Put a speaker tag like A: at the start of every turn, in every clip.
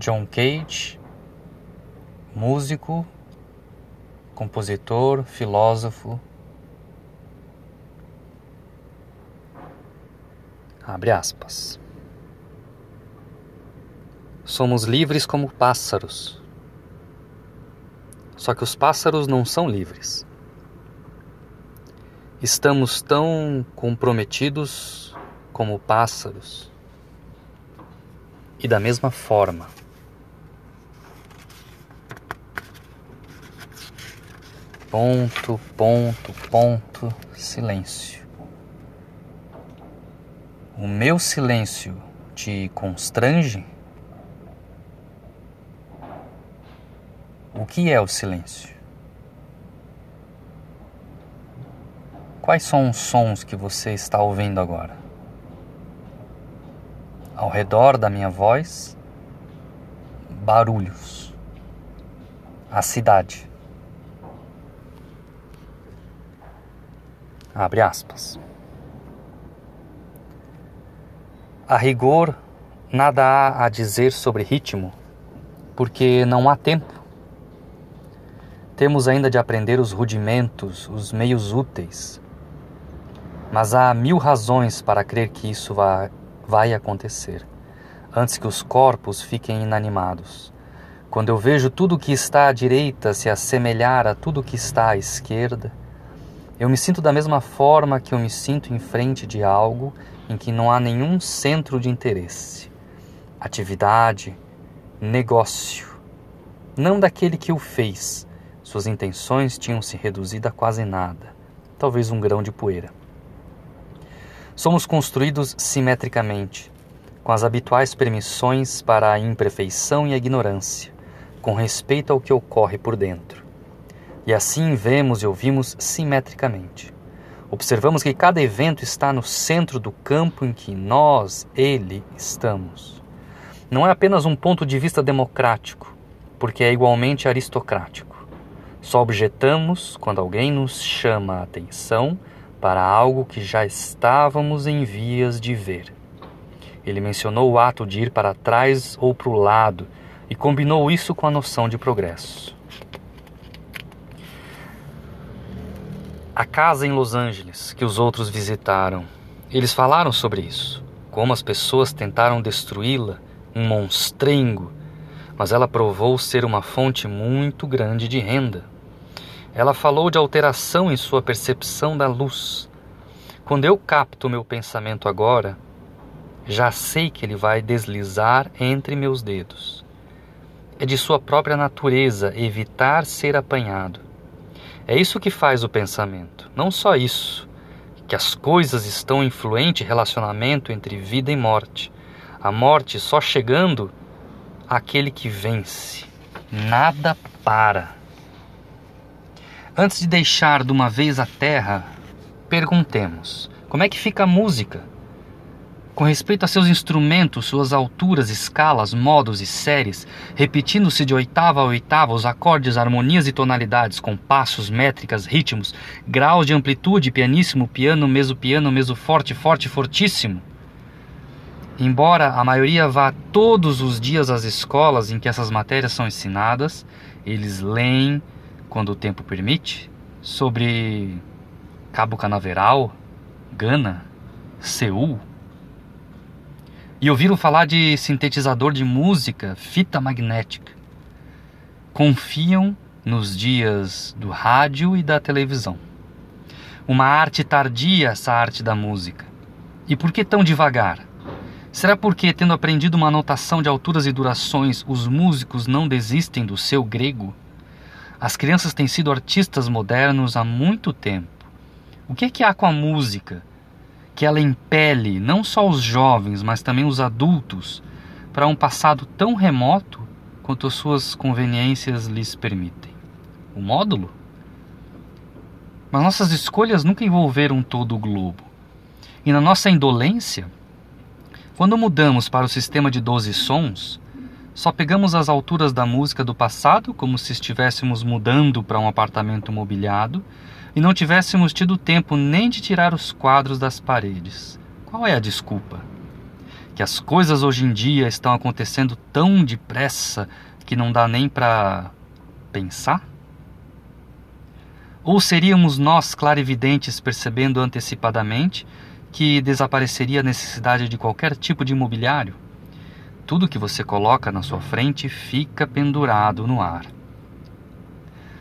A: John Cage, músico, compositor, filósofo. Abre aspas. Somos livres como pássaros. Só que os pássaros não são livres. Estamos tão comprometidos como pássaros. E da mesma forma, Ponto, ponto, ponto, silêncio. O meu silêncio te constrange? O que é o silêncio? Quais são os sons que você está ouvindo agora? Ao redor da minha voz, barulhos. A cidade. Abre aspas. A rigor, nada há a dizer sobre ritmo, porque não há tempo. Temos ainda de aprender os rudimentos, os meios úteis. Mas há mil razões para crer que isso vai, vai acontecer, antes que os corpos fiquem inanimados. Quando eu vejo tudo que está à direita se assemelhar a tudo que está à esquerda, eu me sinto da mesma forma que eu me sinto em frente de algo em que não há nenhum centro de interesse, atividade, negócio. Não daquele que o fez. Suas intenções tinham se reduzido a quase nada, talvez um grão de poeira. Somos construídos simetricamente, com as habituais permissões para a imperfeição e a ignorância, com respeito ao que ocorre por dentro. E assim vemos e ouvimos simetricamente. Observamos que cada evento está no centro do campo em que nós, ele, estamos. Não é apenas um ponto de vista democrático, porque é igualmente aristocrático. Só objetamos quando alguém nos chama a atenção para algo que já estávamos em vias de ver. Ele mencionou o ato de ir para trás ou para o lado e combinou isso com a noção de progresso. A casa em Los Angeles que os outros visitaram. Eles falaram sobre isso, como as pessoas tentaram destruí-la, um monstrengo, mas ela provou ser uma fonte muito grande de renda. Ela falou de alteração em sua percepção da luz. Quando eu capto meu pensamento agora, já sei que ele vai deslizar entre meus dedos. É de sua própria natureza evitar ser apanhado. É isso que faz o pensamento. Não só isso, que as coisas estão em influente relacionamento entre vida e morte. A morte só chegando àquele que vence. Nada para. Antes de deixar de uma vez a terra, perguntemos: como é que fica a música? Com respeito a seus instrumentos, suas alturas, escalas, modos e séries, repetindo-se de oitava a oitava os acordes, harmonias e tonalidades, compassos, métricas, ritmos, graus de amplitude, pianíssimo, piano, meso piano, meso forte, forte, fortíssimo. Embora a maioria vá todos os dias às escolas em que essas matérias são ensinadas, eles leem, quando o tempo permite, sobre Cabo Canaveral, Gana, Seul, e ouviram falar de sintetizador de música, fita magnética. Confiam nos dias do rádio e da televisão. Uma arte tardia, essa arte da música. E por que tão devagar? Será porque, tendo aprendido uma notação de alturas e durações, os músicos não desistem do seu grego? As crianças têm sido artistas modernos há muito tempo. O que é que há com a música? Que ela impele não só os jovens, mas também os adultos para um passado tão remoto quanto as suas conveniências lhes permitem. O módulo? Mas nossas escolhas nunca envolveram todo o globo. E na nossa indolência, quando mudamos para o sistema de 12 sons, só pegamos as alturas da música do passado como se estivéssemos mudando para um apartamento mobiliado e não tivéssemos tido tempo nem de tirar os quadros das paredes. Qual é a desculpa? que as coisas hoje em dia estão acontecendo tão depressa que não dá nem para pensar? Ou seríamos nós clarividentes percebendo antecipadamente que desapareceria a necessidade de qualquer tipo de imobiliário? Tudo que você coloca na sua frente fica pendurado no ar.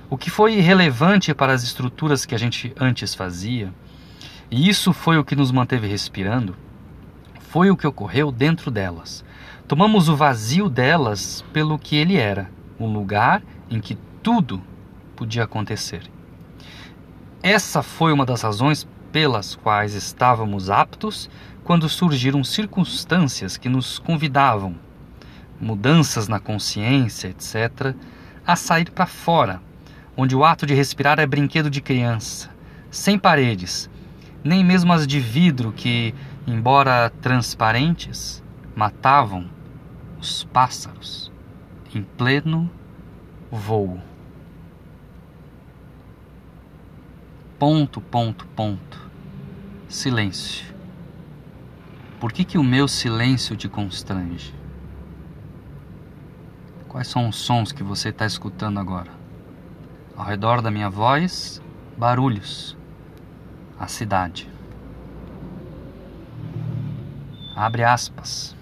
A: O que foi relevante para as estruturas que a gente antes fazia, e isso foi o que nos manteve respirando, foi o que ocorreu dentro delas. Tomamos o vazio delas pelo que ele era, um lugar em que tudo podia acontecer. Essa foi uma das razões pelas quais estávamos aptos quando surgiram circunstâncias que nos convidavam, mudanças na consciência, etc., a sair para fora, onde o ato de respirar é brinquedo de criança, sem paredes, nem mesmo as de vidro que, embora transparentes, matavam os pássaros em pleno voo. Ponto, ponto, ponto. Silêncio. Por que, que o meu silêncio te constrange? Quais são os sons que você está escutando agora? Ao redor da minha voz, barulhos. A cidade. Abre aspas.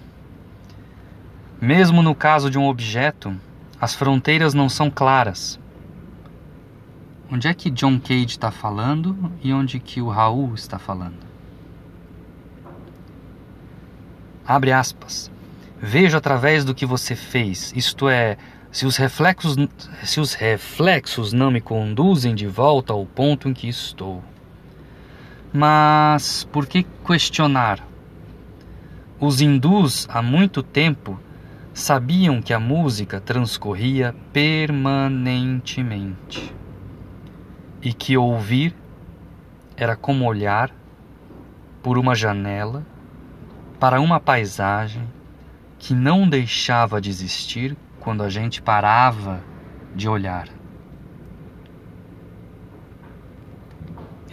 A: Mesmo no caso de um objeto, as fronteiras não são claras. Onde é que John Cage está falando e onde que o Raul está falando? Abre aspas. Vejo através do que você fez, isto é, se os reflexos, se os reflexos não me conduzem de volta ao ponto em que estou. Mas por que questionar? Os hindus há muito tempo sabiam que a música transcorria permanentemente e que ouvir era como olhar por uma janela para uma paisagem que não deixava de existir quando a gente parava de olhar.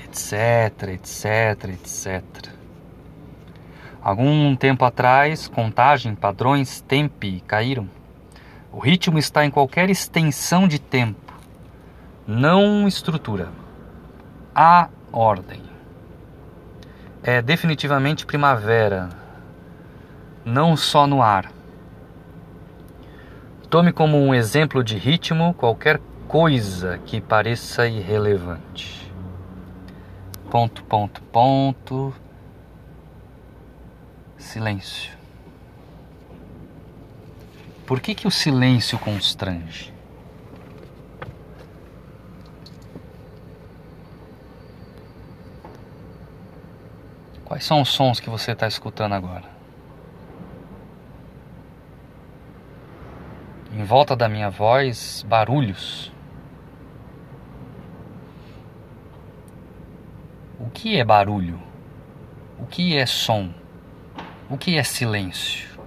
A: Etc, etc, etc. Algum tempo atrás, contagem, padrões, tempi caíram. O ritmo está em qualquer extensão de tempo, não estrutura. Há ordem. É definitivamente primavera, não só no ar. Tome como um exemplo de ritmo qualquer coisa que pareça irrelevante. Ponto, ponto, ponto. Silêncio. Por que, que o silêncio constrange? Quais são os sons que você está escutando agora? Em volta da minha voz, barulhos. O que é barulho? O que é som? O que é silêncio?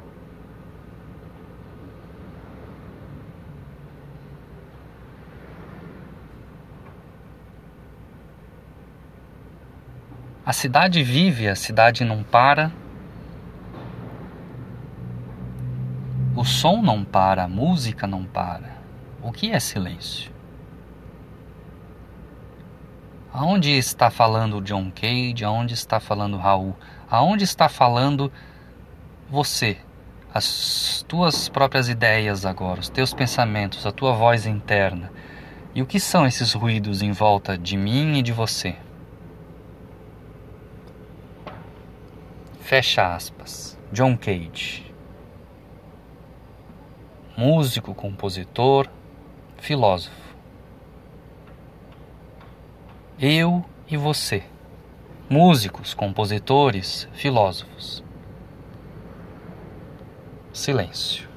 A: A cidade vive, a cidade não para. O som não para, a música não para. O que é silêncio? Aonde está falando John Cage? Aonde está falando Raul? Aonde está falando você? As tuas próprias ideias agora, os teus pensamentos, a tua voz interna. E o que são esses ruídos em volta de mim e de você? Fecha aspas. John Cage músico, compositor, filósofo. Eu e você, músicos, compositores, filósofos. Silêncio.